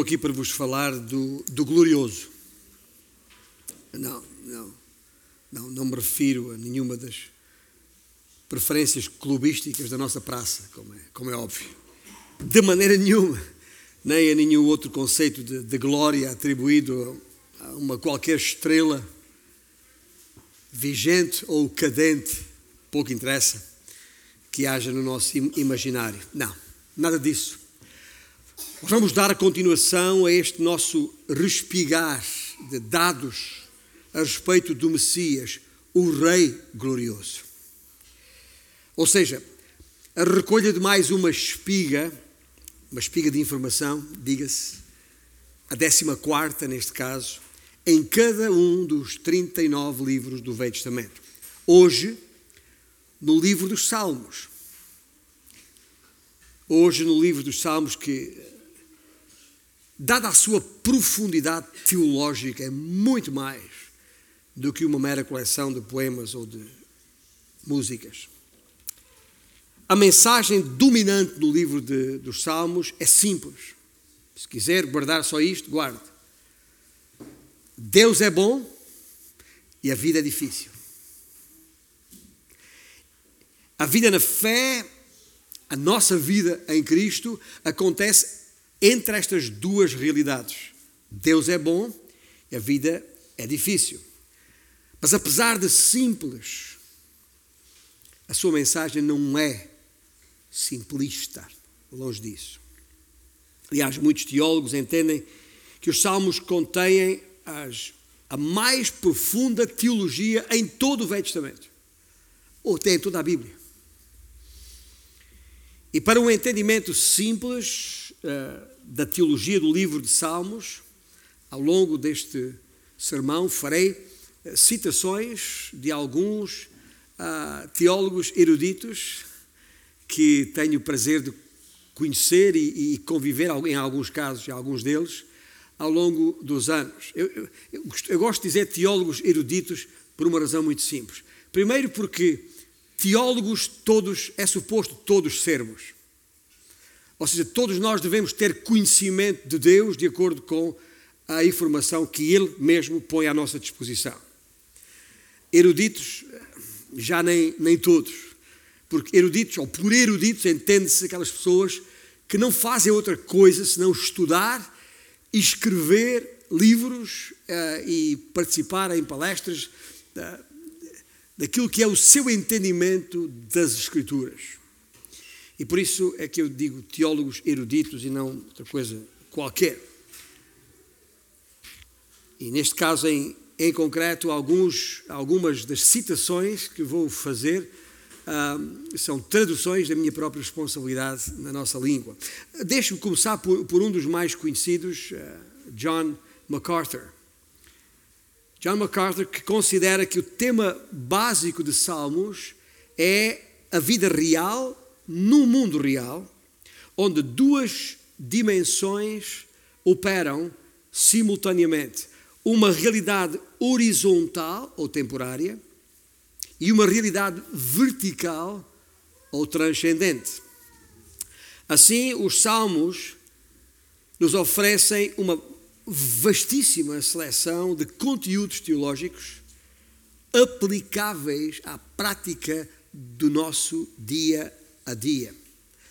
estou aqui para vos falar do, do glorioso. Não, não, não, não me refiro a nenhuma das preferências clubísticas da nossa praça, como é, como é óbvio. De maneira nenhuma, nem a nenhum outro conceito de, de glória atribuído a uma qualquer estrela vigente ou cadente, pouco interessa, que haja no nosso imaginário. Não, nada disso. Vamos dar continuação a este nosso respigar de dados a respeito do Messias, o Rei glorioso. Ou seja, a recolha de mais uma espiga, uma espiga de informação, diga-se, a décima quarta neste caso, em cada um dos 39 livros do Velho Testamento. Hoje, no livro dos Salmos. Hoje, no livro dos Salmos, que dada a sua profundidade teológica, é muito mais do que uma mera coleção de poemas ou de músicas. A mensagem dominante do livro de, dos Salmos é simples. Se quiser guardar só isto, guarde. Deus é bom e a vida é difícil. A vida na fé, a nossa vida em Cristo, acontece entre estas duas realidades. Deus é bom e a vida é difícil. Mas apesar de simples, a sua mensagem não é simplista, longe disso. Aliás, muitos teólogos entendem que os Salmos contêm as, a mais profunda teologia em todo o Velho Testamento, ou até em toda a Bíblia. E para um entendimento simples, uh, da teologia do livro de Salmos, ao longo deste sermão, farei eh, citações de alguns uh, teólogos eruditos que tenho o prazer de conhecer e, e, conviver, em alguns casos, em alguns deles, ao longo dos anos. Eu, eu, eu, eu gosto de dizer teólogos eruditos por uma razão muito simples. Primeiro, porque teólogos todos, é suposto todos sermos. Ou seja, todos nós devemos ter conhecimento de Deus de acordo com a informação que Ele mesmo põe à nossa disposição. Eruditos, já nem, nem todos. Porque eruditos, ou por eruditos, entende-se aquelas pessoas que não fazem outra coisa senão estudar e escrever livros uh, e participar em palestras uh, daquilo que é o seu entendimento das Escrituras. E por isso é que eu digo teólogos eruditos e não outra coisa qualquer. E neste caso, em, em concreto, alguns, algumas das citações que vou fazer são traduções da minha própria responsabilidade na nossa língua. Deixe-me começar por, por, um dos mais conhecidos, uh, John MacArthur. John MacArthur, que considera que o tema básico de Salmos é a vida real no mundo real, onde duas dimensões operam simultaneamente. Uma realidade horizontal ou temporária e uma realidade vertical ou transcendente. Assim, os Salmos nos oferecem uma vastíssima seleção de conteúdos teológicos aplicáveis à prática do nosso dia a dia,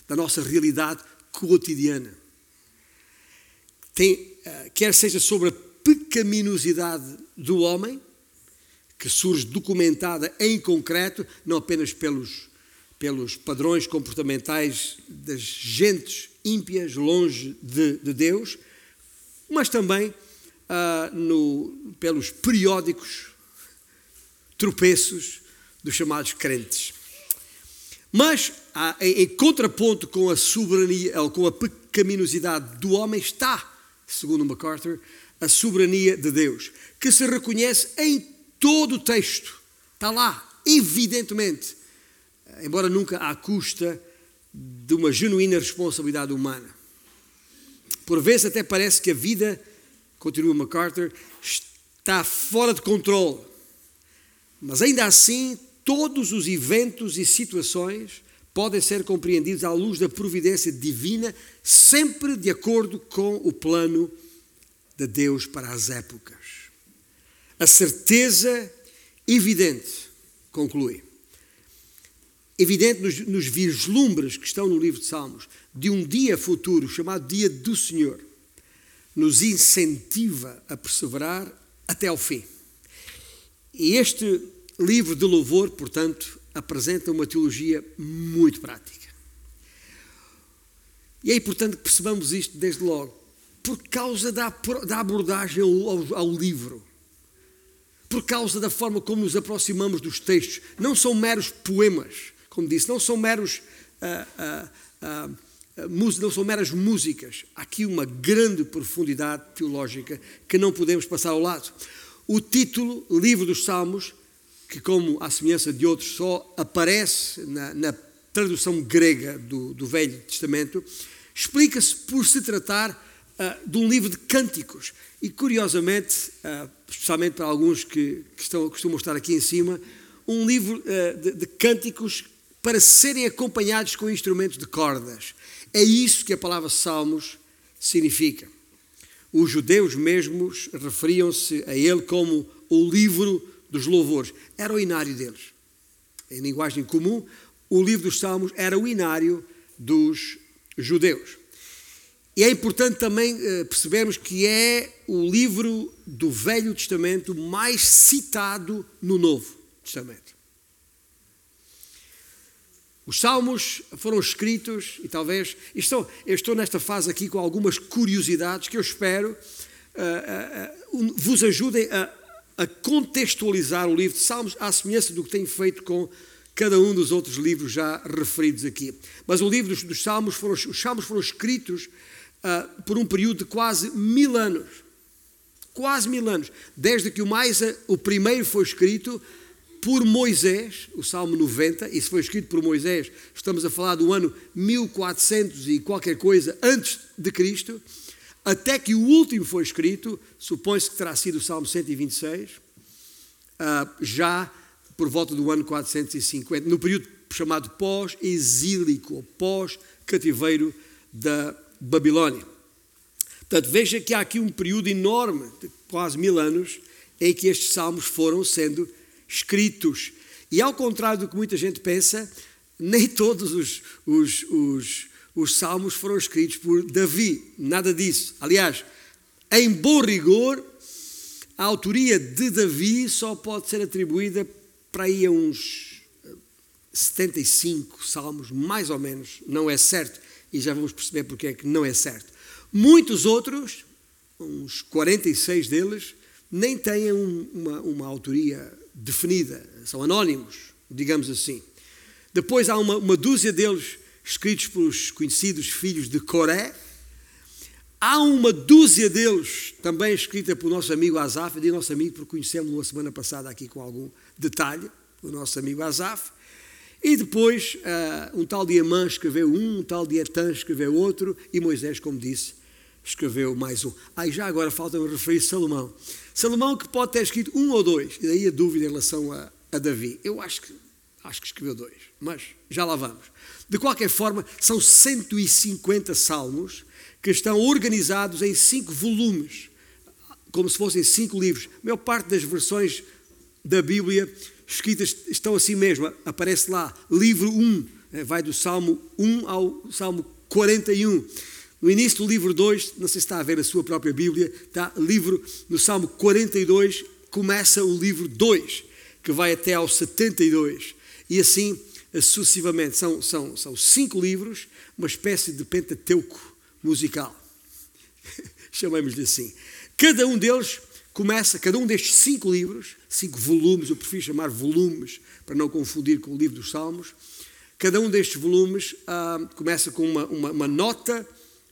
da nossa realidade cotidiana. Tem, eh, quer seja sobre a pecaminosidade do homem, que surge documentada em concreto, não apenas pelos, pelos padrões comportamentais das gentes ímpias longe de, de Deus, mas também ah, no, pelos periódicos tropeços dos chamados crentes. Mas, em contraponto com a soberania, ou com a pecaminosidade do homem, está, segundo MacArthur, a soberania de Deus, que se reconhece em todo o texto. Está lá, evidentemente, embora nunca à custa de uma genuína responsabilidade humana. Por vezes até parece que a vida, continua MacArthur, está fora de controle. Mas ainda assim todos os eventos e situações podem ser compreendidos à luz da providência divina, sempre de acordo com o plano de Deus para as épocas. A certeza evidente, conclui, evidente nos, nos vislumbres que estão no livro de Salmos, de um dia futuro chamado Dia do Senhor, nos incentiva a perseverar até ao fim. E este livro de louvor, portanto, apresenta uma teologia muito prática. E é importante que percebamos isto desde logo, por causa da, da abordagem ao, ao livro, por causa da forma como nos aproximamos dos textos. Não são meros poemas, como disse, não são meros. Uh, uh, uh, não são meras músicas, há aqui uma grande profundidade teológica que não podemos passar ao lado. O título, Livro dos Salmos, que, como à semelhança de outros, só aparece na, na tradução grega do, do Velho Testamento, explica-se por se tratar uh, de um livro de cânticos. E, curiosamente, uh, especialmente para alguns que, que estão, costumam estar aqui em cima, um livro uh, de, de cânticos para serem acompanhados com instrumentos de cordas. É isso que a palavra Salmos significa. Os judeus mesmos referiam-se a ele como o livro dos louvores. Era o inário deles. Em linguagem comum, o livro dos Salmos era o inário dos judeus. E é importante também eh, percebermos que é o livro do Velho Testamento mais citado no Novo Testamento. Os salmos foram escritos, e talvez. Estou, eu estou nesta fase aqui com algumas curiosidades que eu espero uh, uh, uh, vos ajudem a, a, contextualizar o livro de Salmos à semelhança do que tenho feito com cada um dos outros livros já referidos aqui. Mas o livro dos, dos Salmos foram, os Salmos foram escritos por um período de quase mil anos. Quase mil anos. Desde que o mais o primeiro foi escrito por Moisés, o Salmo 90, isso foi escrito por Moisés, estamos a falar do ano 1400 e qualquer coisa antes de Cristo, até que o último foi escrito, supõe-se que terá sido o Salmo 126, ah, já por volta do ano 450, no período chamado pós-exílico, ou pós-cativeiro da Babilónia. Portanto, veja que há aqui um período enorme, de quase mil anos, em que estes salmos foram sendo escritos. E ao contrário do que muita gente pensa, nem todos os, os, os, os salmos foram escritos por Davi, nada disso. Aliás, em bom rigor, a autoria de Davi só pode ser atribuída para aí a uns 75 salmos, mais ou menos, não é certo, e já vamos perceber porque é que não é certo. Muitos outros, uns 46 deles, nem têm uma, uma autoria definida, são anónimos, digamos assim. Depois há uma, uma dúzia deles escritos pelos conhecidos filhos de Coré. Há uma dúzia deles também escrita pelo nosso amigo Azaf, digo nosso amigo porque conhecemos-lo a semana passada aqui com algum detalhe, o nosso amigo Azaf. E depois uh, um tal de Amã escreveu um, um tal de Etan escreveu outro, e Moisés, como disse, escreveu mais um. Aí já agora falta-me referir Salomão. Salomão que pode ter escrito um ou dois, e daí a dúvida em relação a, a Davi. Eu acho que, acho que escreveu dois, mas já lá vamos. De qualquer forma, são 150 salmos que estão organizados em cinco volumes, como se fossem cinco livros. A maior parte das versões da Bíblia escritas estão assim mesmo. Aparece lá, livro 1, eh, vai do Salmo 1 ao Salmo 41. No início do livro 2, não sei se está a ver a sua própria Bíblia, está livro no Salmo 42, começa o livro 2, que vai até ao 72. E assim sucessivamente. São, são, são cinco livros, uma espécie de pentateuco musical. Chamemos-lhe assim. Cada um deles começa, cada um destes cinco livros, cinco volumes, eu prefiro chamar volumes para não confundir com o livro dos Salmos. Cada um destes volumes ah, começa com uma, uma, uma nota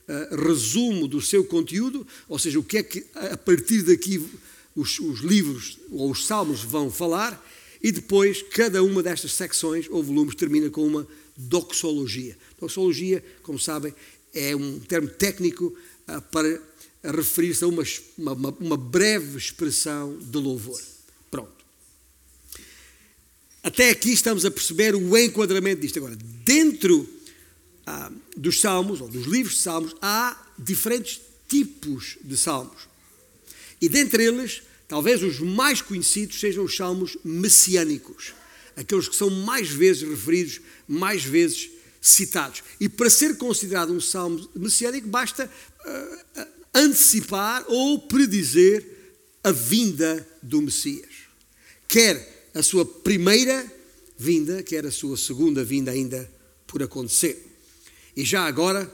uh, resumo do seu conteúdo, ou seja, o que é que a partir daqui os, os livros ou os salmos vão falar, e depois cada uma destas secções ou volumes termina com uma doxologia. Doxologia, como sabem, é um termo técnico uh, para referir-se a uma, uma, uma breve expressão de louvor. Pronto. Até aqui estamos a perceber o enquadramento disto. Agora, dentro ah, dos salmos, ou dos livros de salmos, há diferentes tipos de salmos. E dentre eles, talvez os mais conhecidos sejam os salmos messiânicos, aqueles que são mais vezes referidos, mais vezes citados. E para ser considerado um salmo messiânico, basta uh, antecipar ou predizer a vinda do Messias. Quer a sua primeira vinda, quer a sua segunda vinda ainda por acontecer. E já agora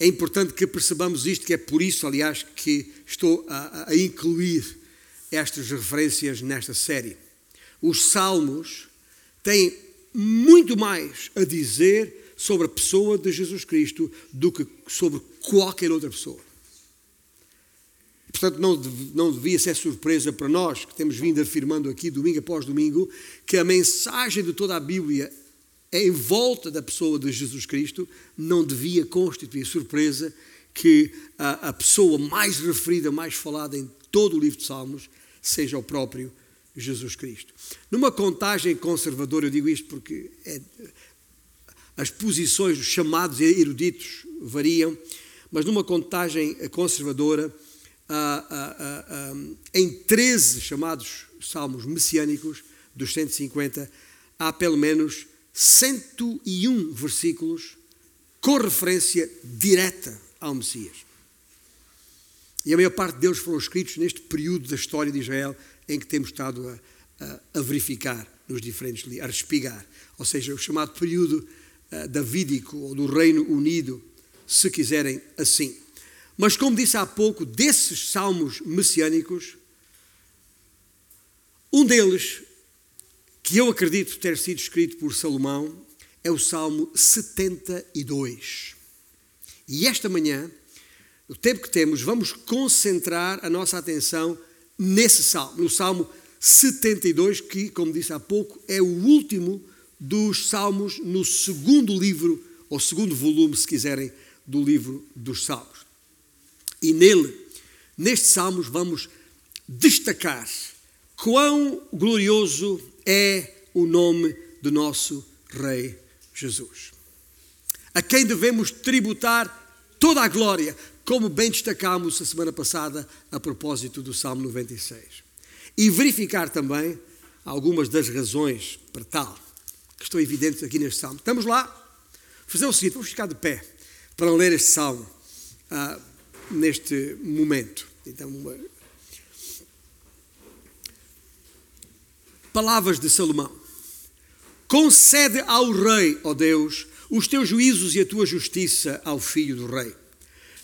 é importante que percebamos isto, que é por isso, aliás, que estou a, a incluir estas referências nesta série. Os Salmos têm muito mais a dizer sobre a pessoa de Jesus Cristo do que sobre qualquer outra pessoa. Portanto, não, não devia ser surpresa para nós, que temos vindo afirmando aqui, domingo após domingo, que a mensagem de toda a Bíblia em volta da pessoa de Jesus Cristo, não devia constituir surpresa que a, a pessoa mais referida, mais falada em todo o livro de Salmos, seja o próprio Jesus Cristo. Numa contagem conservadora, eu digo isto porque é, as posições dos chamados eruditos variam, mas numa contagem conservadora, em 13 chamados salmos messiânicos, dos 150, há pelo menos 101 versículos com referência direta ao Messias. E a maior parte deles foram escritos neste período da história de Israel em que temos estado a, a, a verificar nos diferentes a respigar. Ou seja, o chamado período uh, davídico ou do Reino Unido, se quiserem assim. Mas, como disse há pouco, desses salmos messiânicos, um deles que eu acredito ter sido escrito por Salomão, é o Salmo 72. E esta manhã, no tempo que temos, vamos concentrar a nossa atenção nesse salmo, no Salmo 72, que, como disse há pouco, é o último dos salmos no segundo livro, ou segundo volume, se quiserem, do livro dos Salmos. E nele, nestes salmos, vamos destacar quão glorioso é o nome do nosso Rei Jesus, a quem devemos tributar toda a glória, como bem destacámos a semana passada a propósito do Salmo 96. E verificar também algumas das razões para tal, que estão evidentes aqui neste Salmo. Estamos lá? Fazer o seguinte, vamos ficar de pé para ler este Salmo ah, neste momento. Então, uma, Palavras de Salomão. Concede ao rei, ó Deus, os teus juízos e a tua justiça ao filho do rei.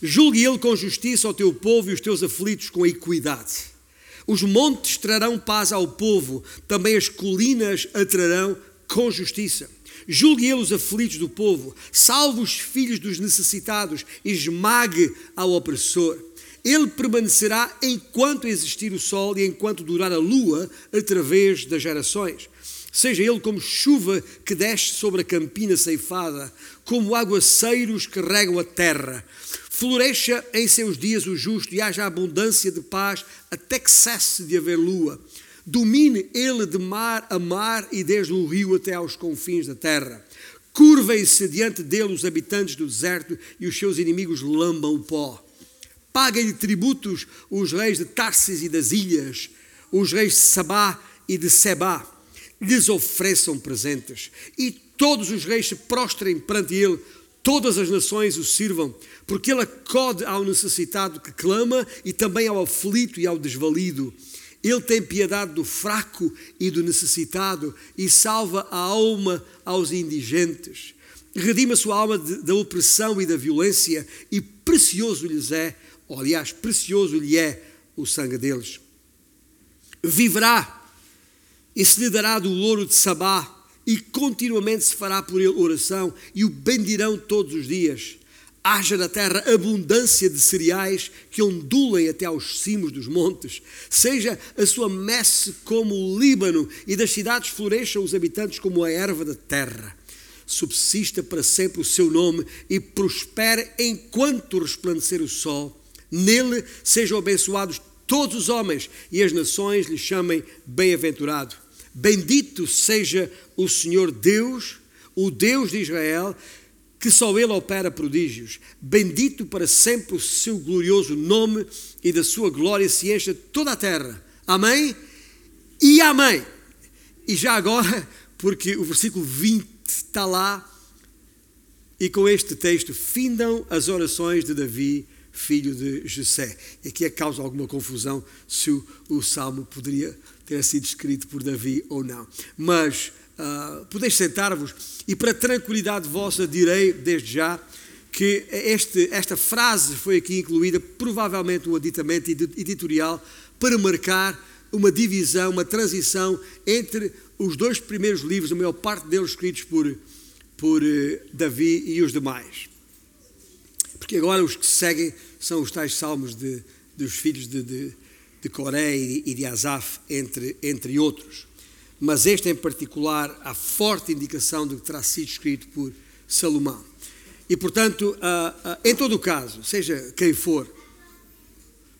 Julgue ele com justiça ao teu povo e os teus aflitos com equidade. Os montes trarão paz ao povo, também as colinas atrarão com justiça. Julgue ele os aflitos do povo, salve os filhos dos necessitados, esmague ao opressor. Ele permanecerá enquanto existir o sol e enquanto durar a lua, através das gerações. Seja ele como chuva que desce sobre a campina ceifada, como aguaceiros que regam a terra. Floresça em seus dias o justo e haja abundância de paz até que cesse de haver lua. Domine ele de mar a mar e desde o rio até aos confins da terra. Curvem-se diante dele os habitantes do deserto e os seus inimigos lambam o pó. Paguem-lhe tributos os reis de Tarsis e das ilhas, os reis de Sabá e de Sebá. Lhes ofereçam presentes e todos os reis se prostrem perante ele, todas as nações o sirvam, porque ele acode ao necessitado que clama e também ao aflito e ao desvalido. Ele tem piedade do fraco e do necessitado e salva a alma aos indigentes. Redima a sua alma da opressão e da violência e precioso lhes é ou aliás, precioso lhe é o sangue deles. Viverá e se lhe dará do louro de Sabá, e continuamente se fará por ele oração, e o bendirão todos os dias. Haja na terra abundância de cereais que ondulem até aos cimos dos montes. Seja a sua messe como o Líbano, e das cidades floresçam os habitantes como a erva da terra. Subsista para sempre o seu nome e prospere enquanto resplandecer o sol Nele sejam abençoados todos os homens e as nações lhe chamem bem-aventurado. Bendito seja o Senhor Deus, o Deus de Israel, que só Ele opera prodígios. Bendito para sempre o seu glorioso nome e da sua glória se encha toda a terra. Amém? E amém. E já agora, porque o versículo 20 está lá, e com este texto findam as orações de Davi, filho de Jessé. E aqui é causa alguma confusão se o, o salmo poderia ter sido escrito por Davi ou não. Mas uh, podeis sentar-vos e para tranquilidade vossa direi desde já que este, esta frase foi aqui incluída, provavelmente um aditamento editorial para marcar uma divisão, uma transição entre os dois primeiros livros, a maior parte deles escritos por por eh, Davi e os demais. Porque agora os que seguem são os tais salmos de, dos filhos de, de, de Coré e de Asaf, entre, entre outros. Mas este em particular, há forte indicação de que terá sido escrito por Salomão. E portanto, em todo o caso, seja quem for,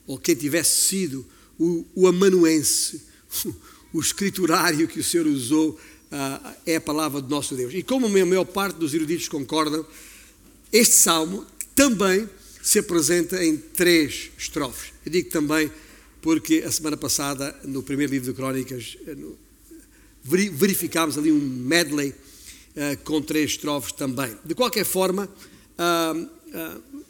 ou quem tivesse sido o, o amanuense, o escriturário que o Senhor usou uh, é a palavra do nosso Deus. E como a maior parte dos eruditos concordam, este salmo também se apresenta em três estrofes. Eu digo também porque a semana passada, no primeiro livro de Crónicas, eh, verificámos ali um medley uh, com três estrofes também. De qualquer forma, uh, uh,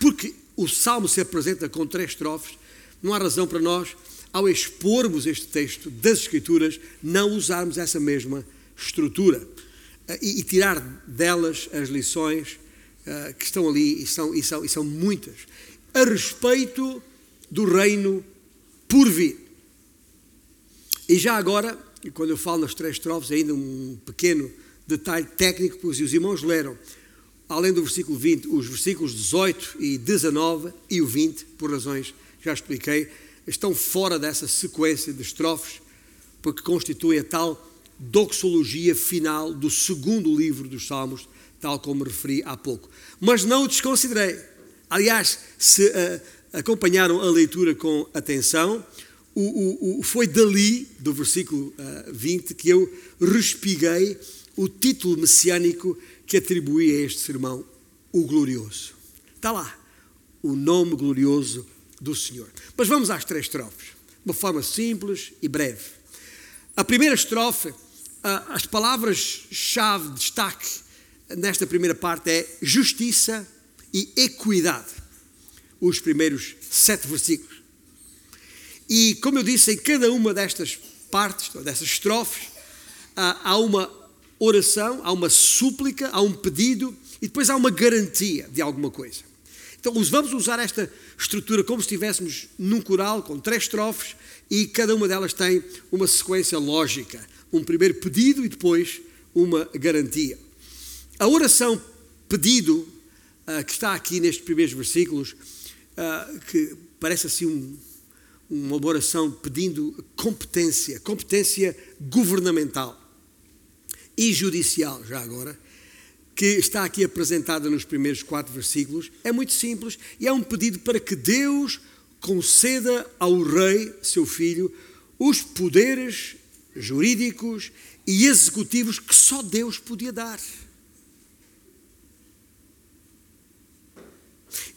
porque o salmo se apresenta com três estrofes, não há razão para nós ao expormos este texto das Escrituras, não usarmos essa mesma estrutura eh, e, e tirar delas as lições que estão ali, e são, e, são, e são muitas, a respeito do reino por vir. E já agora, e quando eu falo nas três estrofes, ainda um pequeno detalhe técnico, pois os irmãos leram, além do versículo 20, os versículos 18 e 19 e o 20, por razões já expliquei, estão fora dessa sequência de estrofes, porque constitui a tal doxologia final do segundo livro dos Salmos, tal como referi há pouco. Mas não o desconsiderei. Aliás, se uh, acompanharam a leitura com atenção, o, o, o, foi dali, do versículo uh, eh, 20, que eu respiguei o título messiânico que atribuí a este sermão, o glorioso. Está lá, o nome glorioso do Senhor. Mas vamos às três estrofes, de uma forma simples e breve. A primeira estrofe, as palavras-chave de destaque nesta primeira parte é justiça e equidade. Os primeiros sete versículos. E como eu disse, em cada uma destas partes, destas estrofes, há uma oração, há uma súplica, há um pedido e depois há uma garantia de alguma coisa. Então, vamos usar esta estrutura como se estivéssemos num coral com três estrofes e cada uma delas tem uma sequência lógica. Um primeiro pedido e depois uma garantia. A oração pedido, uh, que está aqui nestes primeiros versículos, uh, que parece assim um, uma oração pedindo competência, competência governamental e judicial, já agora que está aqui apresentada nos primeiros quatro versículos, é muito simples e é um pedido para que Deus conceda ao rei, seu filho, os poderes jurídicos e executivos que só Deus podia dar.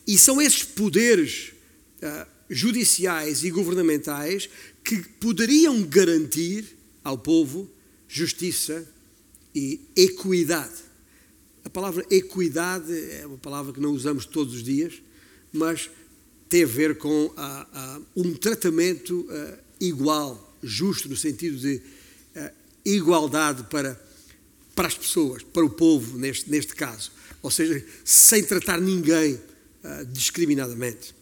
E são esses poderes uh, judiciais e governamentais que poderiam garantir ao povo justiça e equidade. A palavra equidade é uma palavra que não usamos todos os dias, mas tem a ver com a, a, um tratamento uh, igual, justo, no sentido de uh, igualdade para, para as pessoas, para o povo, neste, neste caso. Ou seja, sem tratar ninguém uh, discriminadamente.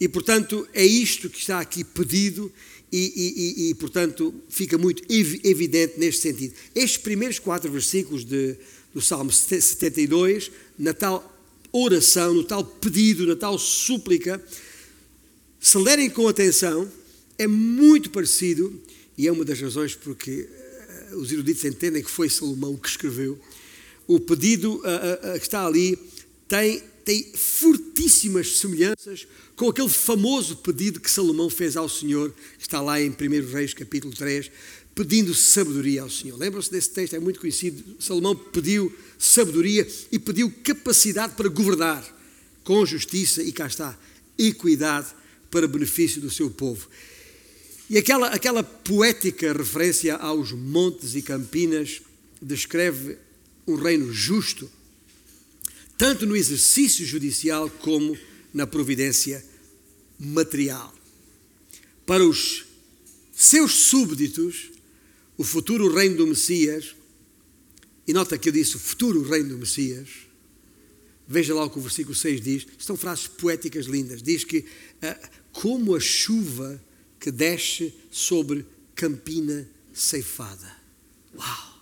E, portanto, é isto que está aqui pedido e, e, e, portanto, fica muito evidente neste sentido. Estes primeiros quatro versículos de, do Salmo 72, na tal oração, no tal pedido, na tal súplica, se lerem com atenção, é muito parecido, e é uma das razões porque uh, os eruditos entendem que foi Salomão que escreveu. O pedido uh, que está ali tem, tem fortíssimas semelhanças com aquele famoso pedido que Salomão fez ao Senhor, que está lá em 1 Reis capítulo 3, pedindo sabedoria ao Senhor. Lembram-se desse texto, é muito conhecido. Salomão pediu sabedoria e pediu capacidade para governar com justiça e cá está, equidade para benefício do seu povo. E aquela, aquela poética referência aos montes e campinas descreve um reino justo, tanto no exercício judicial como na providência material. Para os seus súbditos, o futuro reino do Messias, e nota que eu disse o futuro reino do Messias, veja lá o que o versículo 6 diz, são frases poéticas lindas. Diz que, uh, como a chuva que desce sobre campina ceifada. Uau!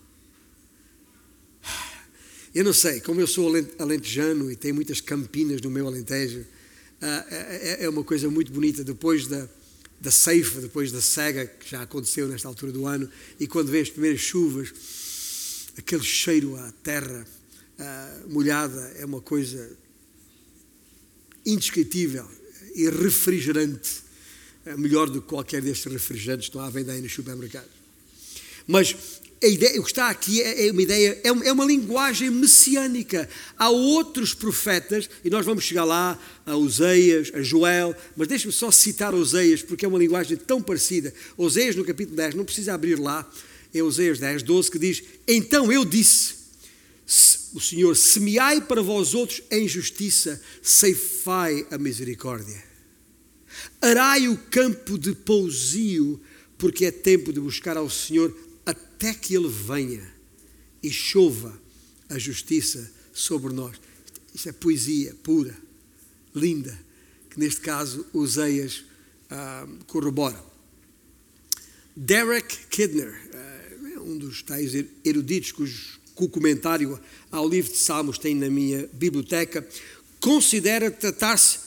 Eu não sei, como eu sou alentejano e tenho muitas campinas no meu alentejo, uh, é, é uma coisa muito bonita. Depois da da ceifa, depois da cega, que já aconteceu nesta altura do ano, e quando vê as primeiras chuvas, aquele cheiro à terra uh, molhada é uma coisa indescritível e refrigerante, uh, melhor do que qualquer destes refrigerantes que estão à venda aí nos supermercados. Mas a ideia, o que está aqui é, é uma ideia, é uma, é uma, linguagem messiânica. Há outros profetas, e nós vamos chegar lá, a Oseias, a Joel, mas deixe-me só citar Oseias, porque é uma linguagem tão parecida. Oseias, no capítulo 10, não precisa abrir lá, é Oseias 10, 12, que diz: Então eu disse, o Senhor, semeai para vós outros em justiça, ceifai a misericórdia. Arai o campo de pousio, porque é tempo de buscar ao Senhor até que Ele venha e chova a justiça sobre nós. Isto é poesia pura, linda, que neste caso Oseias ah, corrobora. Derek Kidner, ah, um dos tais eruditos cujo, cujo comentário ao livro de Salmos tem na minha biblioteca, considera tratar-se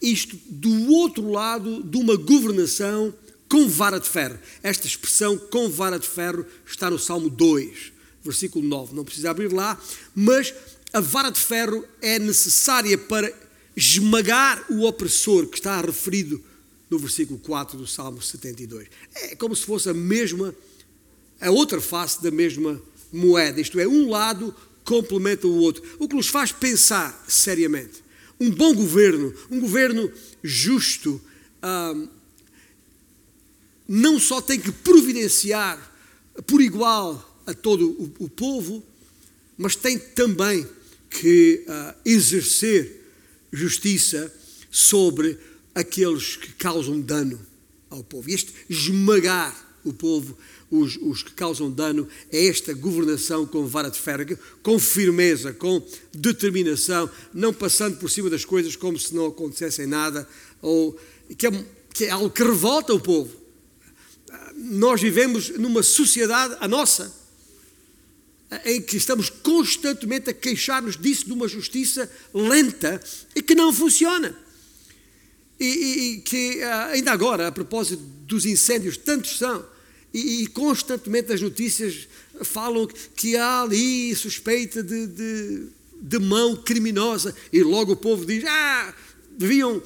isto do outro lado de uma governação com vara de ferro. Esta expressão com vara de ferro está no Salmo 2, versículo 9. Não precisa abrir lá, mas a vara de ferro é necessária para esmagar o opressor que está referido no versículo 4 do Salmo 72. É como se fosse a mesma, a outra face da mesma moeda. Isto é, um lado complementa o outro. O que nos faz pensar seriamente. Um bom governo, um governo justo, um, não só tem que providenciar por igual a todo o, o povo, mas tem também que uh, exercer justiça sobre aqueles que causam dano ao povo. Este esmagar o povo, os, os, que causam dano, é esta governação com vara de ferro, com firmeza, com determinação, não passando por cima das coisas como se não acontecessem nada, ou que é, que é algo que revolta o povo nós vivemos numa sociedade, a nossa, em que estamos constantemente a queixar-nos disso, de uma justiça lenta e que não funciona. E, e, e que, ah, ainda agora, a propósito dos incêndios, tantos são, e, e constantemente as notícias falam que há ali suspeita de, de, de mão criminosa, e logo o povo diz: ah, deviam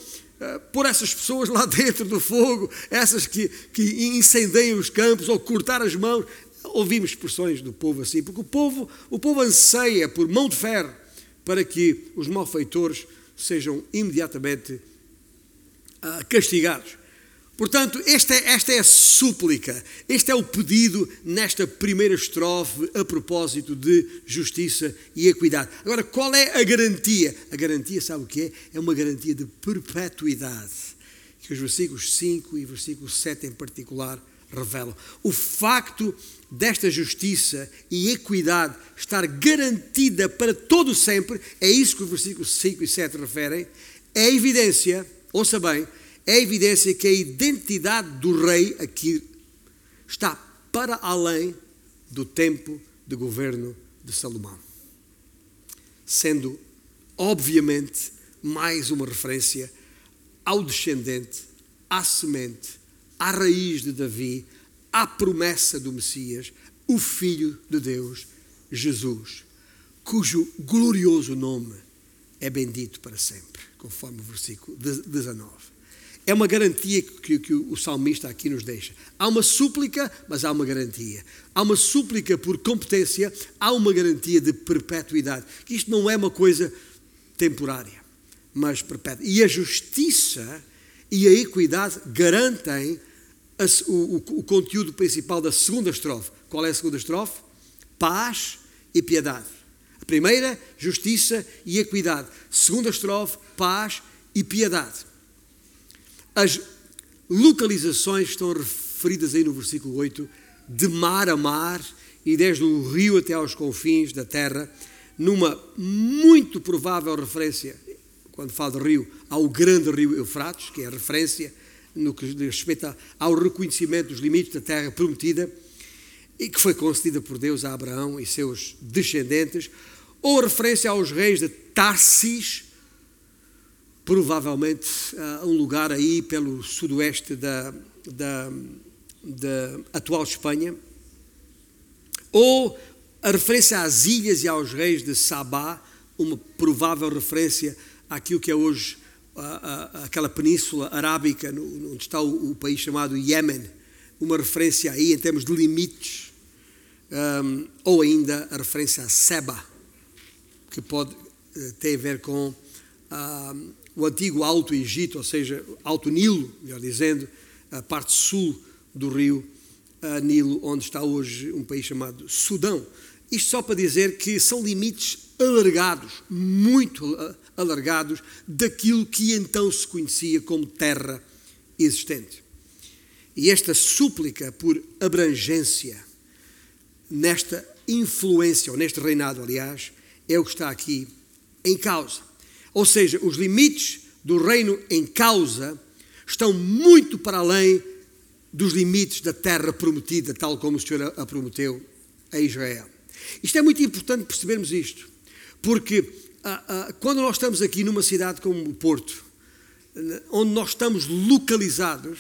por essas pessoas lá dentro do fogo, essas que, que incendeiam os campos ou cortar as mãos. Ouvimos expressões do povo assim, porque o povo, o povo anseia por mão de ferro para que os malfeitores sejam imediatamente uh, castigados. Portanto, esta é, esta é a súplica, este é o pedido nesta primeira estrofe a propósito de justiça e equidade. Agora, qual é a garantia? A garantia, sabe o que é? É uma garantia de perpetuidade, que os versículos 5 e versículo 7 em particular revelam. O facto desta justiça e equidade estar garantida para todo sempre, é isso que os versículos 5 e 7 referem, é evidência, ouça bem, é evidência que a identidade do rei aqui está para além do tempo de governo de Salomão. Sendo, obviamente, mais uma referência ao descendente, à semente, à raiz de Davi, à promessa do Messias, o Filho de Deus, Jesus, cujo glorioso nome é bendito para sempre, conforme o versículo 19. É uma garantia que, que, o salmista aqui nos deixa. Há uma súplica, mas há uma garantia. Há uma súplica por competência, há uma garantia de perpetuidade. Isto não é uma coisa temporária, mas perpétua. E a justiça e a equidade garantem a, o, o conteúdo principal da segunda estrofe. Qual é a segunda estrofe? Paz e piedade. A primeira, justiça e equidade. Segunda estrofe, paz e piedade. As localizações estão referidas aí no versículo 8, de mar a mar e desde o rio até aos confins da terra, numa muito provável referência, quando falo de rio, ao grande rio Eufrates, que é a referência no que diz respeito ao reconhecimento dos limites da terra prometida e que foi concedida por Deus a Abraão e seus descendentes, ou referência aos reis de Tarsis, provavelmente uh, um lugar aí pelo sudoeste da, da, da atual Espanha, ou a referência às ilhas e aos reis de Sabá, uma provável referência àquilo que é hoje aquela península arábica, onde está o, o, país chamado Iémen, uma referência aí em termos de limites, um, ou ainda a referência a Seba, que pode uh, ter a ver com o antigo Alto Egito, ou seja, Alto Nilo, melhor dizendo, a parte sul do rio Nilo, onde está hoje um país chamado Sudão. Isto só para dizer que são limites alargados, muito alargados, daquilo que então se conhecia como terra existente. E esta súplica por abrangência, nesta influência, ou neste reinado, aliás, é o que está aqui em causa. Ou seja, os limites do reino em causa estão muito para além dos limites da terra prometida, tal como o Senhor a prometeu a Israel. Isto é muito importante percebermos isto, porque ah, ah, quando nós estamos aqui numa cidade como o Porto, onde nós estamos localizados,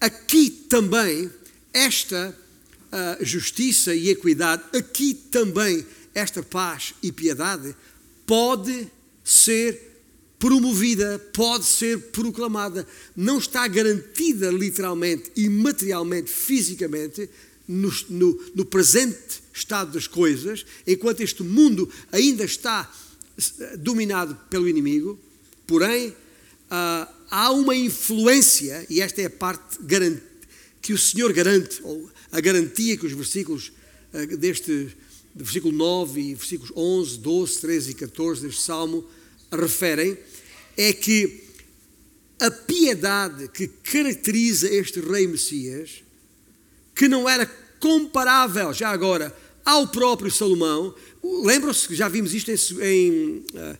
aqui também esta ah, justiça e equidade, aqui também esta paz e piedade pode ser promovida, pode ser proclamada. Não está garantida literalmente e materialmente, fisicamente, no, no, no presente estado das coisas, enquanto este mundo ainda está eh, dominado pelo inimigo, porém uh, há uma influência, e esta é a parte que o Senhor garante, ou a garantia que os versículos uh, deste versículo 9 e versículos 11, 12, 13 e 14 deste Salmo referem, é que a piedade que caracteriza este rei Messias, que não era comparável, já agora, ao próprio Salomão. Lembram-se que já vimos isto em, em, uh,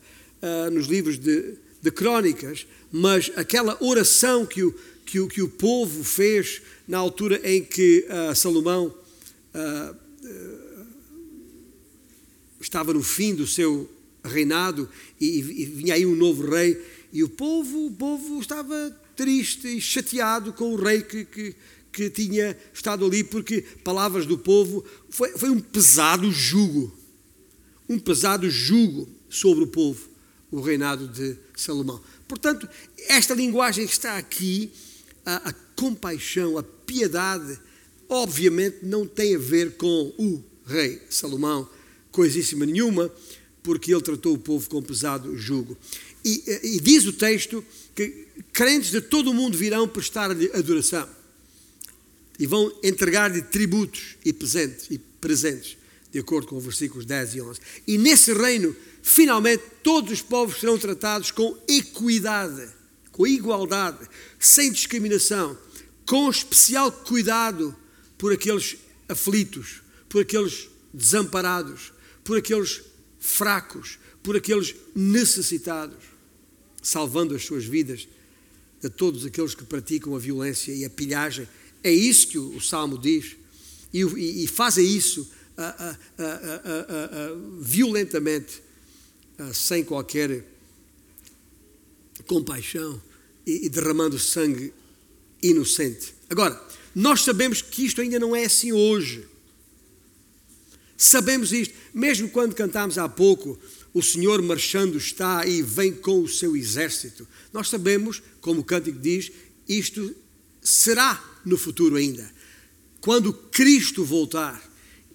uh, nos livros de, de Crónicas, mas aquela oração que o, que o, que o povo fez na altura em que uh, Salomão estava no fim do seu reinado e, e, vinha aí um novo rei e o povo, o povo estava triste e chateado com o rei que, que, que tinha estado ali, porque, palavras do povo, foi, foi um pesado jugo, um pesado jugo sobre o povo, o reinado de Salomão. Portanto, esta linguagem que está aqui, a, a compaixão, a piedade, obviamente não tem a ver com o rei Salomão, coisíssima nenhuma, porque ele tratou o povo com pesado jugo. E, e diz o texto que crentes de todo o mundo virão prestar-lhe adoração e vão entregar-lhe tributos e presentes, e presentes, de acordo com os versículos 10 e 11. E nesse reino, finalmente, todos os povos serão tratados com equidade, com igualdade, sem discriminação, com especial cuidado por aqueles aflitos, por aqueles desamparados, por aqueles fracos, por aqueles necessitados, salvando as suas vidas de todos aqueles que praticam a violência e a pilhagem é isso que o, Salmo diz. E, e, e fazem isso violentamente, sem qualquer compaixão e, e derramando sangue inocente. Agora, nós sabemos que isto ainda não é assim hoje. Sabemos isto, mesmo quando cantámos há pouco o Senhor marchando está e vem com o seu exército. Nós sabemos, como o cântico diz, isto será no futuro ainda. Quando Cristo voltar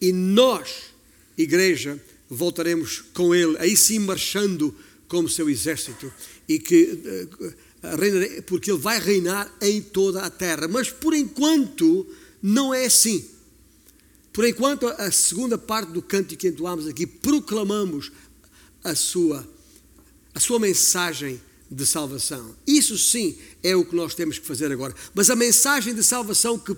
e nós, igreja, voltaremos com Ele, aí sim marchando como seu exército, e que uh, porque Ele vai reinar em toda a terra. Mas por enquanto não é assim. Por enquanto, a segunda parte do cântico que entoamos aqui, proclamamos a sua, a sua mensagem de salvação. Isso sim é o que nós temos que fazer agora. Mas a mensagem de salvação que,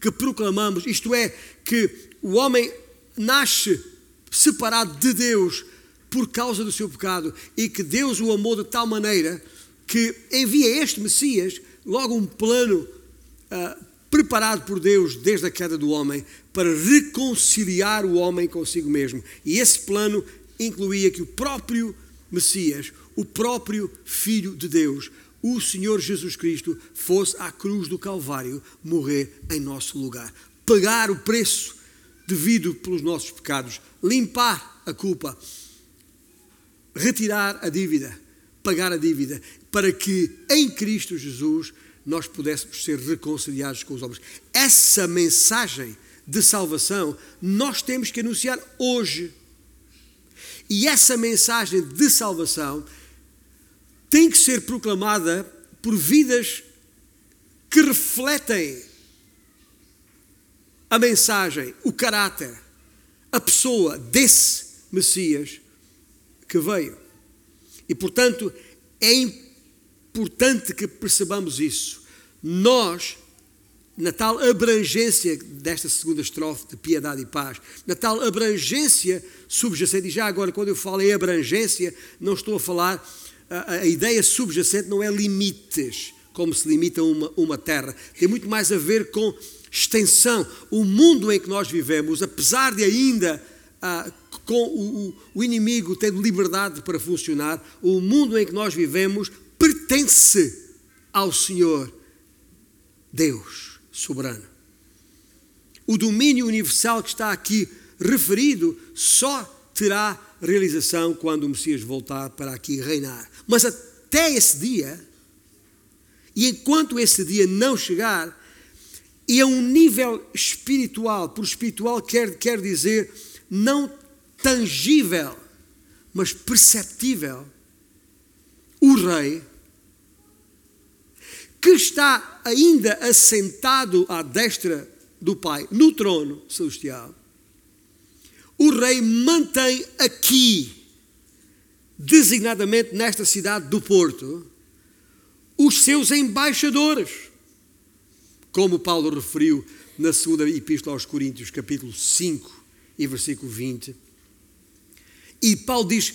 que proclamamos, isto é, que o homem nasce separado de Deus por causa do seu pecado e que Deus o amou de tal maneira que envia este Messias, logo um plano uh, preparado por Deus desde a queda do homem para reconciliar o homem consigo mesmo. E esse plano incluía que o próprio Messias, o próprio Filho de Deus, o Senhor Jesus Cristo, fosse à cruz do Calvário morrer em nosso lugar, pagar o preço devido pelos nossos pecados, limpar a culpa, retirar a dívida, pagar a dívida, para que em Cristo Jesus nós pudéssemos ser reconciliados com os homens. Essa mensagem de salvação nós temos que anunciar hoje. E essa mensagem de salvação tem que ser proclamada por vidas que refletem a mensagem, o caráter, a pessoa desse Messias que veio. E portanto, é importante que percebamos isso. Nós, na tal abrangência desta segunda estrofe de piedade e paz, na tal abrangência subjacente, e já agora, quando eu falo em abrangência, não estou a falar, a, a ideia subjacente não é limites, como se limita uma, uma terra, tem muito mais a ver com extensão. O mundo em que nós vivemos, apesar de ainda ah, com o, o inimigo tendo liberdade para funcionar, o mundo em que nós vivemos pertence ao Senhor, Deus soberano. O domínio universal que está aqui referido só terá realização quando o Messias voltar para aqui reinar. Mas até esse dia, e enquanto esse dia não chegar, e a um nível espiritual, por espiritual quer, quer dizer não tangível, mas perceptível, o Rei, que está ainda assentado à destra do Pai, no trono celestial, o Rei mantém aqui, designadamente nesta cidade do Porto, os seus embaixadores, como Paulo referiu na segunda epístola aos Coríntios, capítulo 5 e versículo 20. E Paulo diz: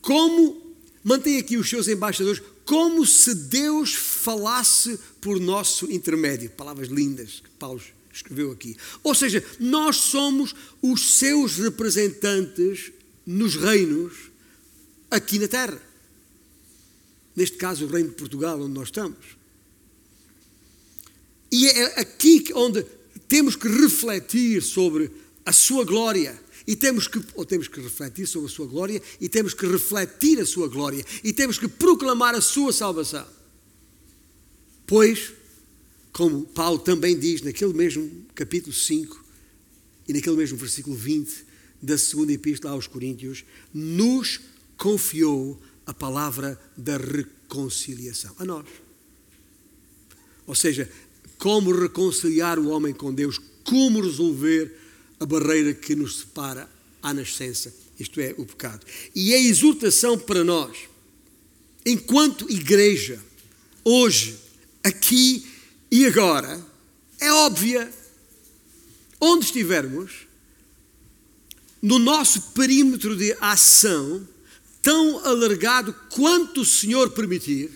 como mantém aqui os seus embaixadores, como se Deus falasse por nosso intermédio. Palavras lindas que Paulo escreveu aqui. Ou seja, nós somos os seus representantes nos reinos aqui na terra. Neste caso, o reino de Portugal, onde nós estamos. E é aqui onde temos que refletir sobre a sua glória e temos que, ou temos que refletir sobre a sua glória, e temos que refletir a sua glória, e temos que proclamar a sua salvação. Pois, como Paulo também diz naquele mesmo capítulo 5 e naquele mesmo versículo 20 da segunda epístola aos Coríntios, nos confiou a palavra da reconciliação. A nós. Ou seja, como reconciliar o homem com Deus, como resolver a barreira que nos separa à nascença, isto é, o pecado. E a exortação para nós, enquanto igreja, hoje, aqui e agora, é óbvia. Onde estivermos, no nosso perímetro de ação, tão alargado quanto o Senhor permitir,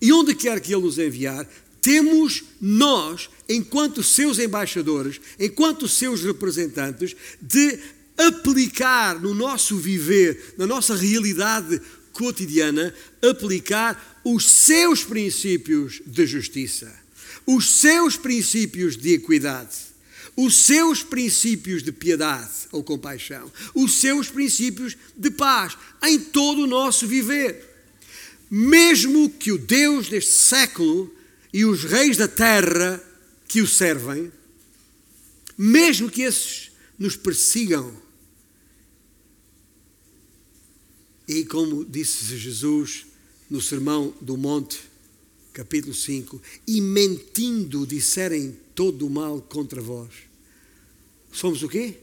e onde quer que Ele nos enviar, temos nós, enquanto seus embaixadores, enquanto seus representantes, de aplicar no nosso viver, na nossa realidade cotidiana, aplicar os seus princípios de justiça, os seus princípios de equidade, os seus princípios de piedade ou compaixão, os seus princípios de paz em todo o nosso viver. Mesmo que o Deus deste século e os reis da terra que o servem, mesmo que esses nos persigam, e como disse Jesus no Sermão do Monte, capítulo 5, e mentindo disserem todo o mal contra vós. Somos o quê?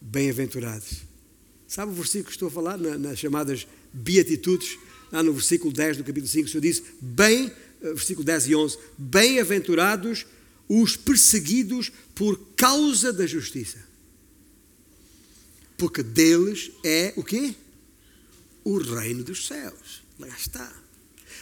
Bem-aventurados. Sabe o versículo que estou a falar nas, chamadas beatitudes? Lá no versículo 10 do capítulo 5, o Senhor diz, bem, eh, versículo 10 e 11, bem-aventurados os perseguidos por causa da justiça. Porque deles é o quê? O reino dos céus. Lá está.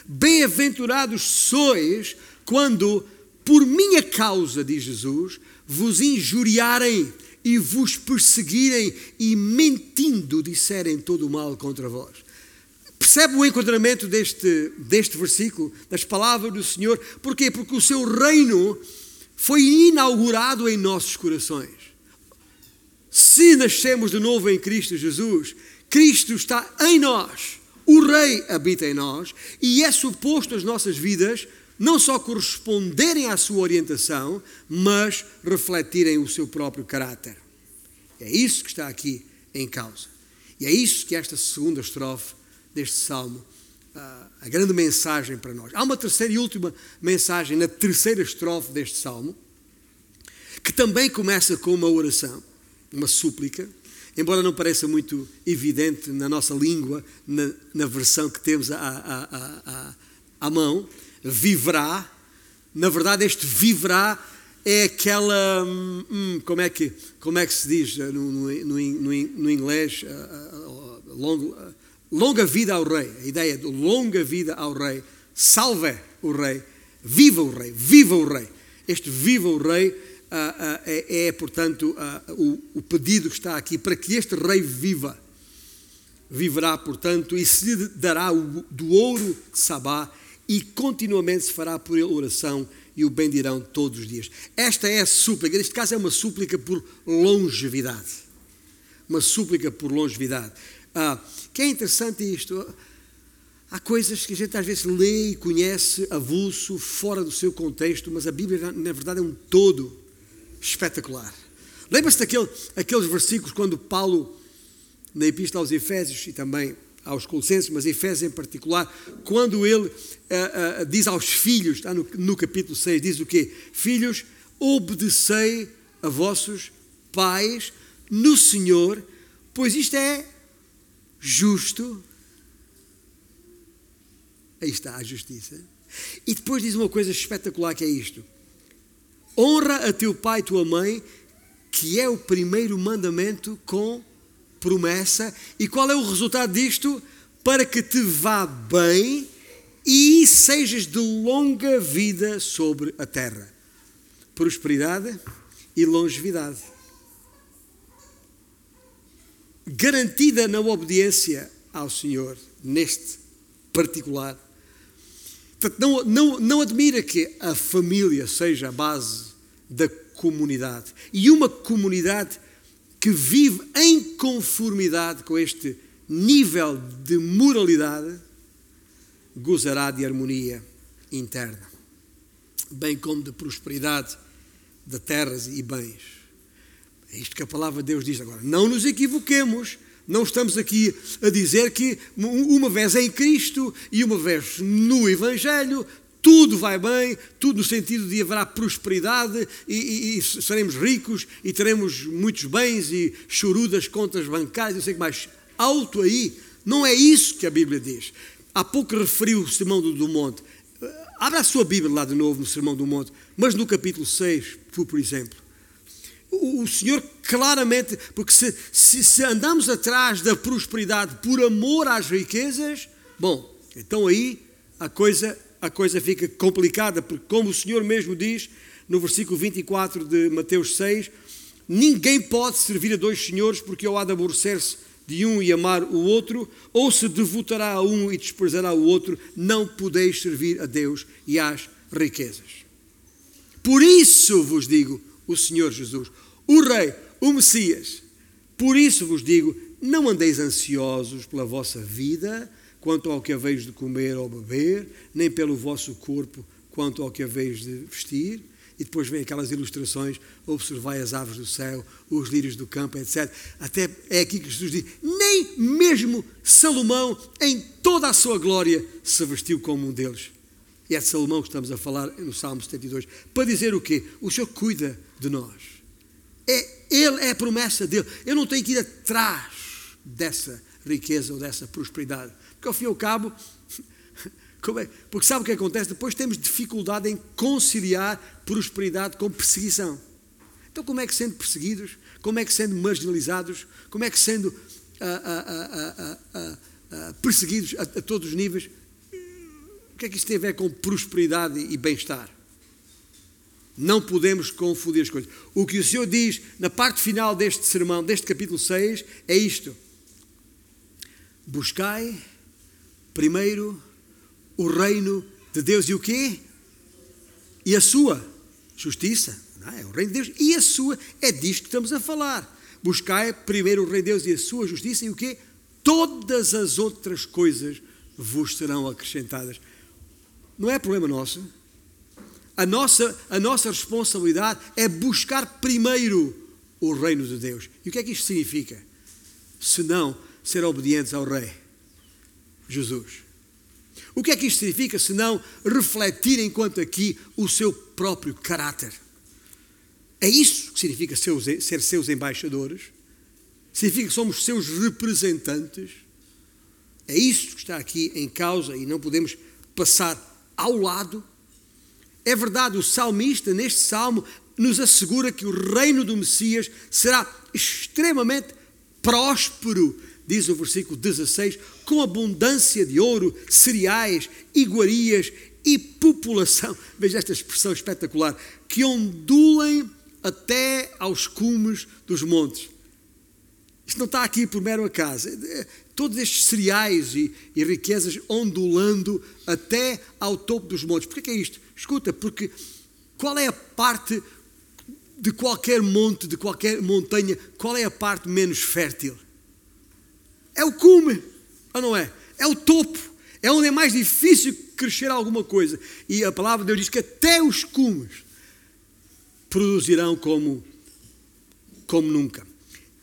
Bem-aventurados sois quando, por minha causa, diz Jesus, vos injuriarem e vos perseguirem e mentindo disserem todo o mal contra vós. Percebe o enquadramento deste, deste versículo, das palavras do Senhor? Porquê? Porque o seu reino foi inaugurado em nossos corações. Se nascemos de novo em Cristo Jesus, Cristo está em nós o Rei habita em nós e é suposto as nossas vidas não só corresponderem à sua orientação, mas refletirem o seu próprio caráter. É isso que está aqui em causa. E é isso que esta segunda estrofe deste salmo, a grande mensagem para nós. Há uma terceira e última mensagem na terceira estrofe deste salmo, que também começa com uma oração, uma súplica, embora não pareça muito evidente na nossa língua, na, na versão que temos à, à, à, à, mão, viverá. Na verdade, este viverá é aquela. Hum, hum como, é que, como é que se diz no, no, no, no inglês? Uh, uh, long, uh, longa vida ao rei. A ideia de longa vida ao rei. Salve o rei. Viva o rei. Viva o rei. Este viva o rei é, é, portanto, ah, o, pedido que está aqui para que este rei viva. Viverá, portanto, e se lhe dará do ouro de Sabá e continuamente se fará por ele oração e o bendirão todos os dias. Esta é a súplica, neste caso é uma súplica por longevidade. Uma súplica por longevidade. Ah, que é interessante isto. Há coisas que a gente às vezes lê e conhece avulso, fora do seu contexto, mas a Bíblia, na verdade, é um todo espetacular. Lembra-se daqueles aqueles versículos quando Paulo, na Epístola aos Efésios e também aos Colossenses, mas Efésios em particular, quando ele uh, uh, diz aos filhos, está no, no capítulo 6, diz o quê? Filhos, obedecei a vossos pais no Senhor, pois isto é justo. Aí está a justiça. E depois diz uma coisa espetacular que é isto. Honra a teu pai e tua mãe, que é o primeiro mandamento com promessa. E qual é o resultado disto? Para que te vá bem e sejas de longa vida sobre a terra. Prosperidade e longevidade. Garantida na obediência ao Senhor, neste particular. Portanto, não, não, não admira que a família seja a base da comunidade. E uma comunidade que vive em conformidade com este nível de moralidade gozará de harmonia interna, bem como de prosperidade de terras e bens. É isto que a palavra de Deus diz agora. Não nos equivoquemos. Não estamos aqui a dizer que uma vez em Cristo e uma vez no Evangelho tudo vai bem, tudo no sentido de haverá prosperidade e, e, e, seremos ricos e teremos muitos bens e chorudas contas bancárias, não sei o que mais. Alto aí, não é isso que a Bíblia diz. Há pouco referiu o Sermão do, Monte. Abra a sua Bíblia lá de novo no Sermão do Monte, mas no capítulo 6, por exemplo. O, Senhor claramente, porque se, se, se andamos atrás da prosperidade por amor às riquezas, bom, então aí a coisa a coisa fica complicada, porque, como o Senhor mesmo diz no versículo 24 de Mateus 6, ninguém pode servir a dois senhores, porque ou há de aborrecer-se de um e amar o outro, ou se devotará a um e desprezará o outro, não podeis servir a Deus e às riquezas. Por isso vos digo o Senhor Jesus, o Rei, o Messias. Por isso vos digo: não andeis ansiosos pela vossa vida, quanto ao que haveis de comer ou beber, nem pelo vosso corpo, quanto ao que haveis de vestir. E depois vem aquelas ilustrações: observai as aves do céu, os lírios do campo, etc. Até é aqui que Jesus diz: nem mesmo Salomão, em toda a sua glória, se vestiu como um deles. E é de Salomão que estamos a falar no Salmo 72. Para dizer o quê? O Senhor cuida de nós. É, ele é a promessa dele. Eu não tenho que ir atrás dessa riqueza ou dessa prosperidade. Porque ao fim e ao cabo, é? porque sabe o que acontece? Depois temos dificuldade em conciliar prosperidade com perseguição. Então, como é que sendo perseguidos, como é que sendo marginalizados, como é que sendo ah, ah, ah, perseguidos a, a todos os níveis, que é que isto tem a ver com prosperidade e bem-estar? Não podemos confundir as coisas. O que o Senhor diz na parte final deste sermão, deste capítulo 6, é isto: Buscai primeiro o reino de Deus e o quê? E a sua justiça. Não é? é o reino de Deus e a sua. É disto que estamos a falar. Buscai primeiro o reino de Deus e a sua justiça e o quê? Todas as outras coisas vos serão acrescentadas não é problema nosso. A nossa, a nossa responsabilidade é buscar primeiro o reino de Deus. E o que é que isto significa? Se não, ser obedientes ao Rei, Jesus. O que é que isto significa se não refletir enquanto aqui o seu próprio caráter? É isso que significa ser, ser seus embaixadores? Significa que somos seus representantes? É isso que está aqui em causa e não podemos passar ao lado. É verdade, o salmista, neste salmo, nos assegura que o reino do Messias será extremamente próspero, diz o versículo 16, com abundância de ouro, cereais, iguarias e população. Veja esta expressão espetacular: que ondulem até aos cumes dos montes. Isto não está aqui por mero acaso todos estes cereais e, e, riquezas ondulando até ao topo dos montes. Por que é isto? Escuta, porque qual é a parte de qualquer monte, de qualquer montanha, qual é a parte menos fértil? É o cume, ou não é? É o topo, é onde é mais difícil crescer alguma coisa. E a palavra de Deus diz que até os cumes produzirão como, como nunca.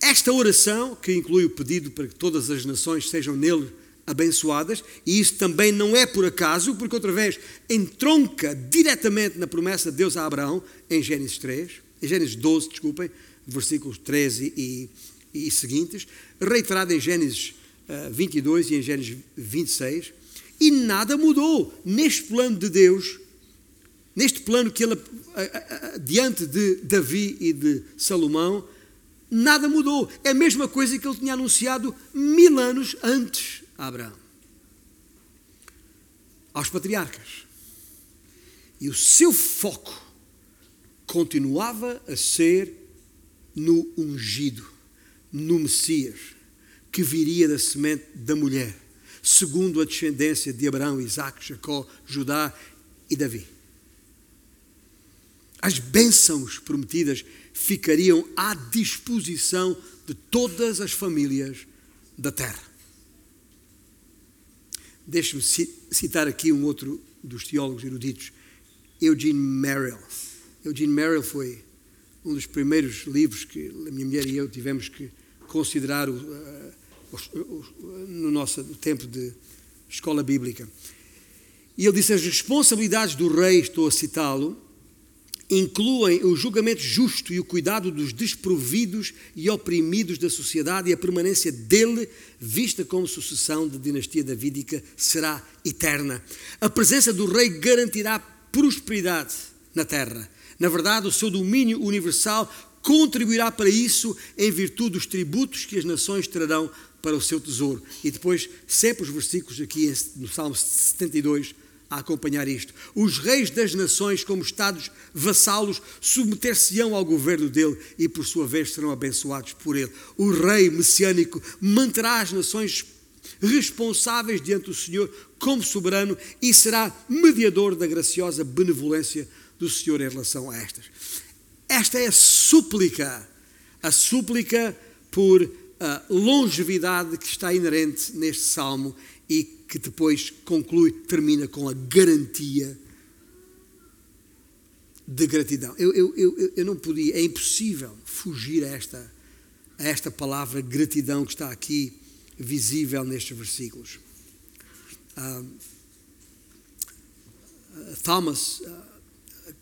Esta oração, que inclui o pedido para que todas as nações sejam nele abençoadas, e isso também não é por acaso, porque outra vez entronca diretamente na promessa de Deus a Abraão, em Gênesis 3, em Gênesis 12, desculpem, versículos 13 e, e seguintes, reiterada em Gênesis uh, 22 e em Gênesis 26, e nada mudou neste plano de Deus, neste plano que ele, uh, uh, diante de Davi e de Salomão, Nada mudou. É a mesma coisa que ele tinha anunciado mil anos antes a Abraão. Aos patriarcas. E o seu foco continuava a ser no ungido, no Messias, que viria da semente da mulher, segundo a descendência de Abraão, Isaac, Jacó, Judá e Davi. As bênçãos prometidas ficariam à disposição de todas as famílias da terra. Deixe-me citar aqui um outro dos teólogos eruditos, Eugene Merrill. Eugene Merrill foi um dos primeiros livros que a minha mulher e eu tivemos que considerar uh, no nosso tempo de escola bíblica. E ele disse: as responsabilidades do rei, estou a citá-lo, incluem o julgamento justo e o cuidado dos desprovidos e oprimidos da sociedade e a permanência dele, vista como sucessão da dinastia davídica, será eterna. A presença do rei garantirá prosperidade na terra. Na verdade, o seu domínio universal contribuirá para isso em virtude dos tributos que as nações trarão para o seu tesouro. E depois, sempre os versículos aqui no Salmo 72 a acompanhar isto. Os reis das nações, como estados vassalos, submeter-se-ão ao governo dele e, por sua vez, serão abençoados por ele. O rei messiânico manterá as nações responsáveis diante do Senhor como soberano e será mediador da graciosa benevolência do Senhor em relação a estas. esta é a súplica, a súplica por uh, longevidade que está inerente neste salmo e que depois conclui, termina com a garantia de gratidão. Eu, eu, eu, eu não podia, é impossível fugir a esta, a esta palavra gratidão que está aqui visível nestes versículos. Uh, Thomas uh,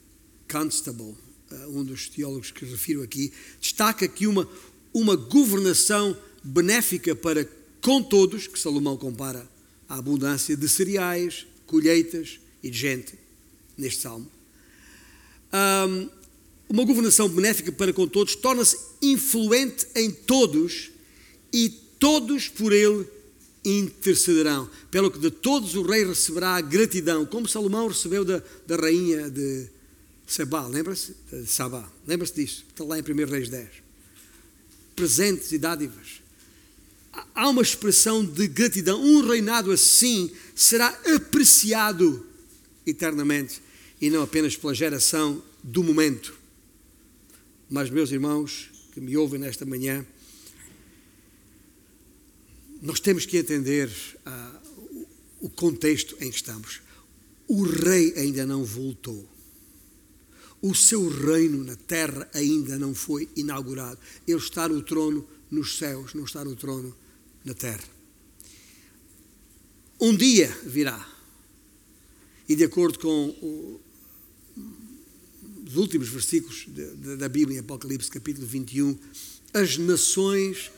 Constable, uh, um dos teólogos que refiro aqui, destaca que uma, uma governação benéfica para com todos, que Salomão compara à abundância de cereais, colheitas e de gente, neste salmo. Um, uma governação benéfica para com todos torna-se influente em todos e todos por ele intercederão. Pelo que de todos o rei receberá gratidão, como Salomão recebeu da, da rainha de Sabá, lembra-se? Sabá, lembra-se disso? Está lá em 1 Reis 10. Presentes e dádivas. Há uma expressão de gratidão. Um reinado assim será apreciado eternamente e não apenas pela geração do momento. Mas, meus irmãos que me ouvem nesta manhã, nós temos que entender uh, o contexto em que estamos. O rei ainda não voltou. O seu reino na terra ainda não foi inaugurado. Ele está no trono nos céus, não está no trono na terra. Um dia virá. E de acordo com o, os últimos versículos da Bíblia, em Apocalipse capítulo 21, as nações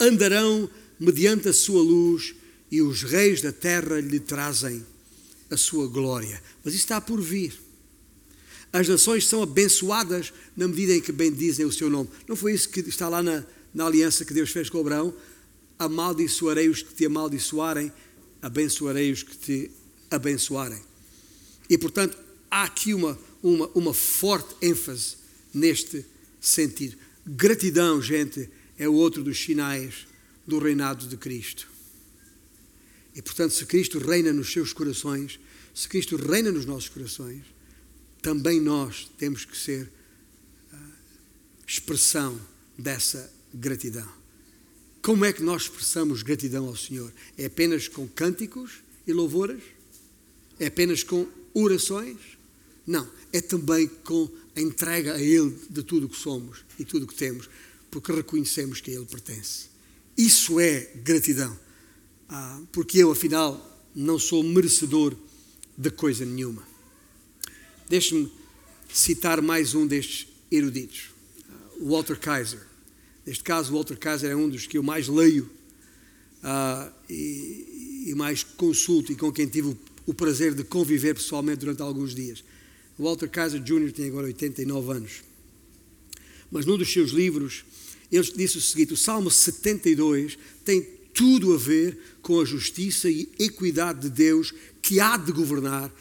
andarão mediante a sua luz e os reis da terra lhe trazem a sua glória. Mas isso está por vir. As nações são abençoadas na medida em que bendizem o seu nome. Não foi isso que está lá na, na aliança que Deus fez com Abraão? Amaldiçoarei os que te amaldiçoarem, abençoarei os que te abençoarem. E portanto, há aqui uma, uma, uma forte ênfase neste sentido. Gratidão, gente, é outro dos sinais do reinado de Cristo. E portanto, se Cristo reina nos seus corações, se Cristo reina nos nossos corações, também nós temos que ser uh, expressão dessa gratidão. Como é que nós expressamos gratidão ao Senhor? É apenas com cânticos e louvores? É apenas com orações? Não, é também com a entrega a Ele de tudo o que somos e tudo o que temos, porque reconhecemos que a Ele pertence. Isso é gratidão. Ah, porque eu, afinal, não sou merecedor de coisa nenhuma. Deixe-me citar mais um destes eruditos, uh, Walter Kaiser. Neste caso, Walter Kaiser é um dos que eu mais leio uh, e, e, mais consulto e com quem tive o, o, prazer de conviver pessoalmente durante alguns dias. Walter Kaiser Jr. tem agora 89 anos. Mas num dos seus livros, ele disse o seguinte: o Salmo 72 tem tudo a ver com a justiça e equidade de Deus que há de governar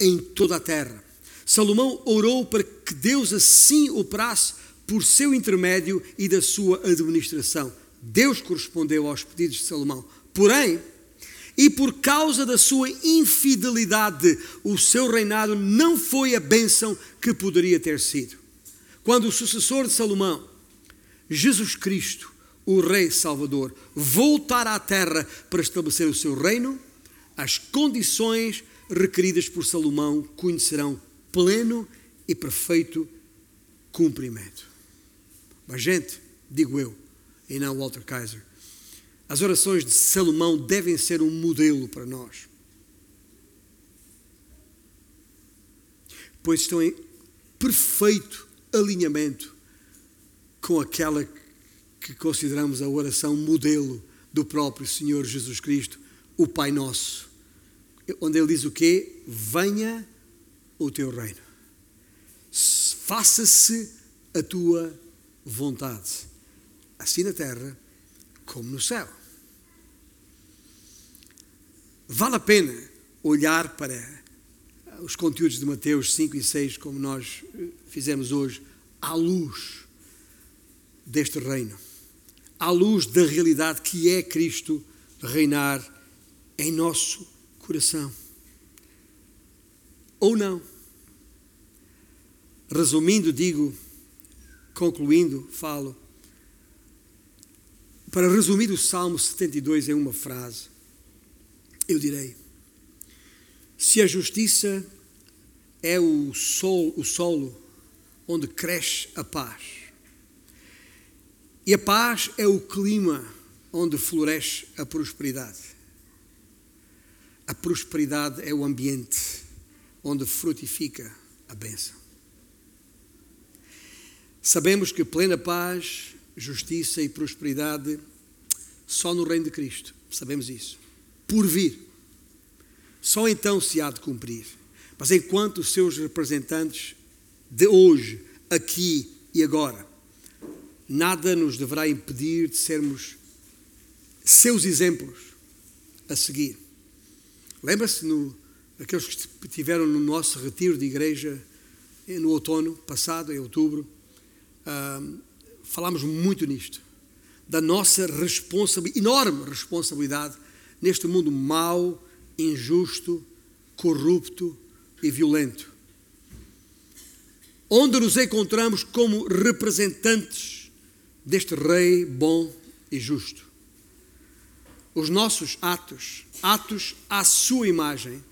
em toda a terra. Salomão orou para que Deus assim operasse por seu intermédio e da sua administração. Deus correspondeu aos pedidos de Salomão. Porém, e por causa da sua infidelidade, o seu reinado não foi a bênção que poderia ter sido. Quando o sucessor de Salomão, Jesus Cristo, o Rei Salvador, voltar à terra para estabelecer o seu reino, as condições requeridas por Salomão conhecerão pleno e perfeito cumprimento. Mas, gente, digo eu, e não Walter Kaiser, as orações de Salomão devem ser um modelo para nós. Pois estão em perfeito alinhamento com aquela que consideramos a oração modelo do próprio Senhor Jesus Cristo, o Pai Nosso, onde ele diz o quê? Venha o teu reino, faça-se a tua vontade, assim na terra como no céu. Vale a pena olhar para os conteúdos de Mateus 5 e 6, como nós fizemos hoje, à luz deste reino, à luz da realidade que é Cristo reinar em nosso coração. Ou não. Resumindo, digo, concluindo, falo. Para resumir o Salmo 72 em uma frase, eu direi: se a justiça é o, sol, o solo onde cresce a paz, e a paz é o clima onde floresce a prosperidade, a prosperidade é o ambiente onde frutifica a bênção. Sabemos que plena paz, justiça e prosperidade só no reino de Cristo. Sabemos isso. Por vir. Só então se há de cumprir. Mas enquanto os seus representantes de hoje, aqui e agora, nada nos deverá impedir de sermos seus exemplos a seguir. Lembra-se daqueles que estiveram no nosso retiro de igreja no outono passado, em outubro, falámos muito nisto, da nossa responsabilidade, enorme responsabilidade neste mundo mau, injusto, corrupto e violento. Onde nos encontramos como representantes deste Rei bom e justo. Os nossos atos, atos à sua imagem,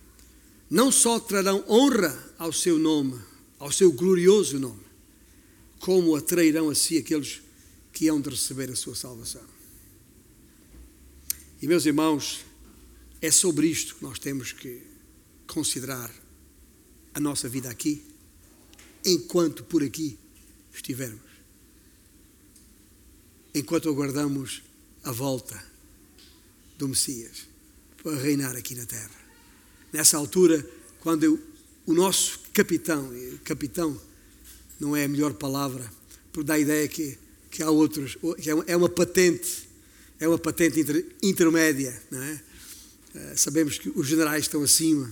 não só trarão honra ao seu nome, ao seu glorioso nome, como atrairão a si aqueles que hão de receber a sua salvação. E meus irmãos, é sobre isto que nós temos que considerar a nossa vida aqui, enquanto por aqui estivermos. Enquanto aguardamos a volta do Messias para reinar aqui na terra. Nessa altura, quando eu, o nosso capitão, capitão não é a melhor palavra, porque dá a ideia que, que há outros, que é uma, é uma patente, é uma patente inter, intermédia, não é? Uh, sabemos que os generais estão acima,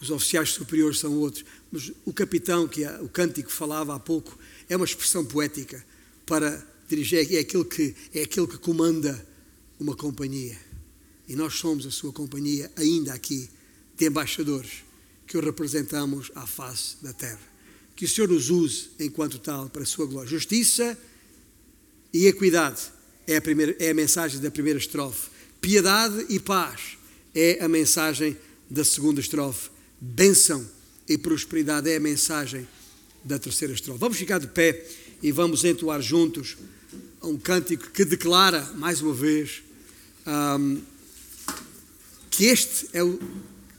os oficiais superiores são outros, mas o capitão, que o cântico falava há pouco, é uma expressão poética para dirigir, é aquele que, é aquele que comanda uma companhia. E nós somos a sua companhia, ainda aqui, de embaixadores, que o representamos à face da terra que o Senhor nos use enquanto tal para a sua glória. Justiça e equidade é a, primeira, é a mensagem da primeira estrofe. Piedade e paz é a mensagem da segunda estrofe. Bênção e prosperidade é a mensagem da terceira estrofe. Vamos ficar de pé e vamos entoar juntos um cântico que declara, mais uma vez, um, que este é o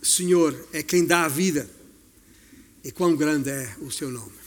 Senhor, é quem dá a vida e quão grande é o seu nome.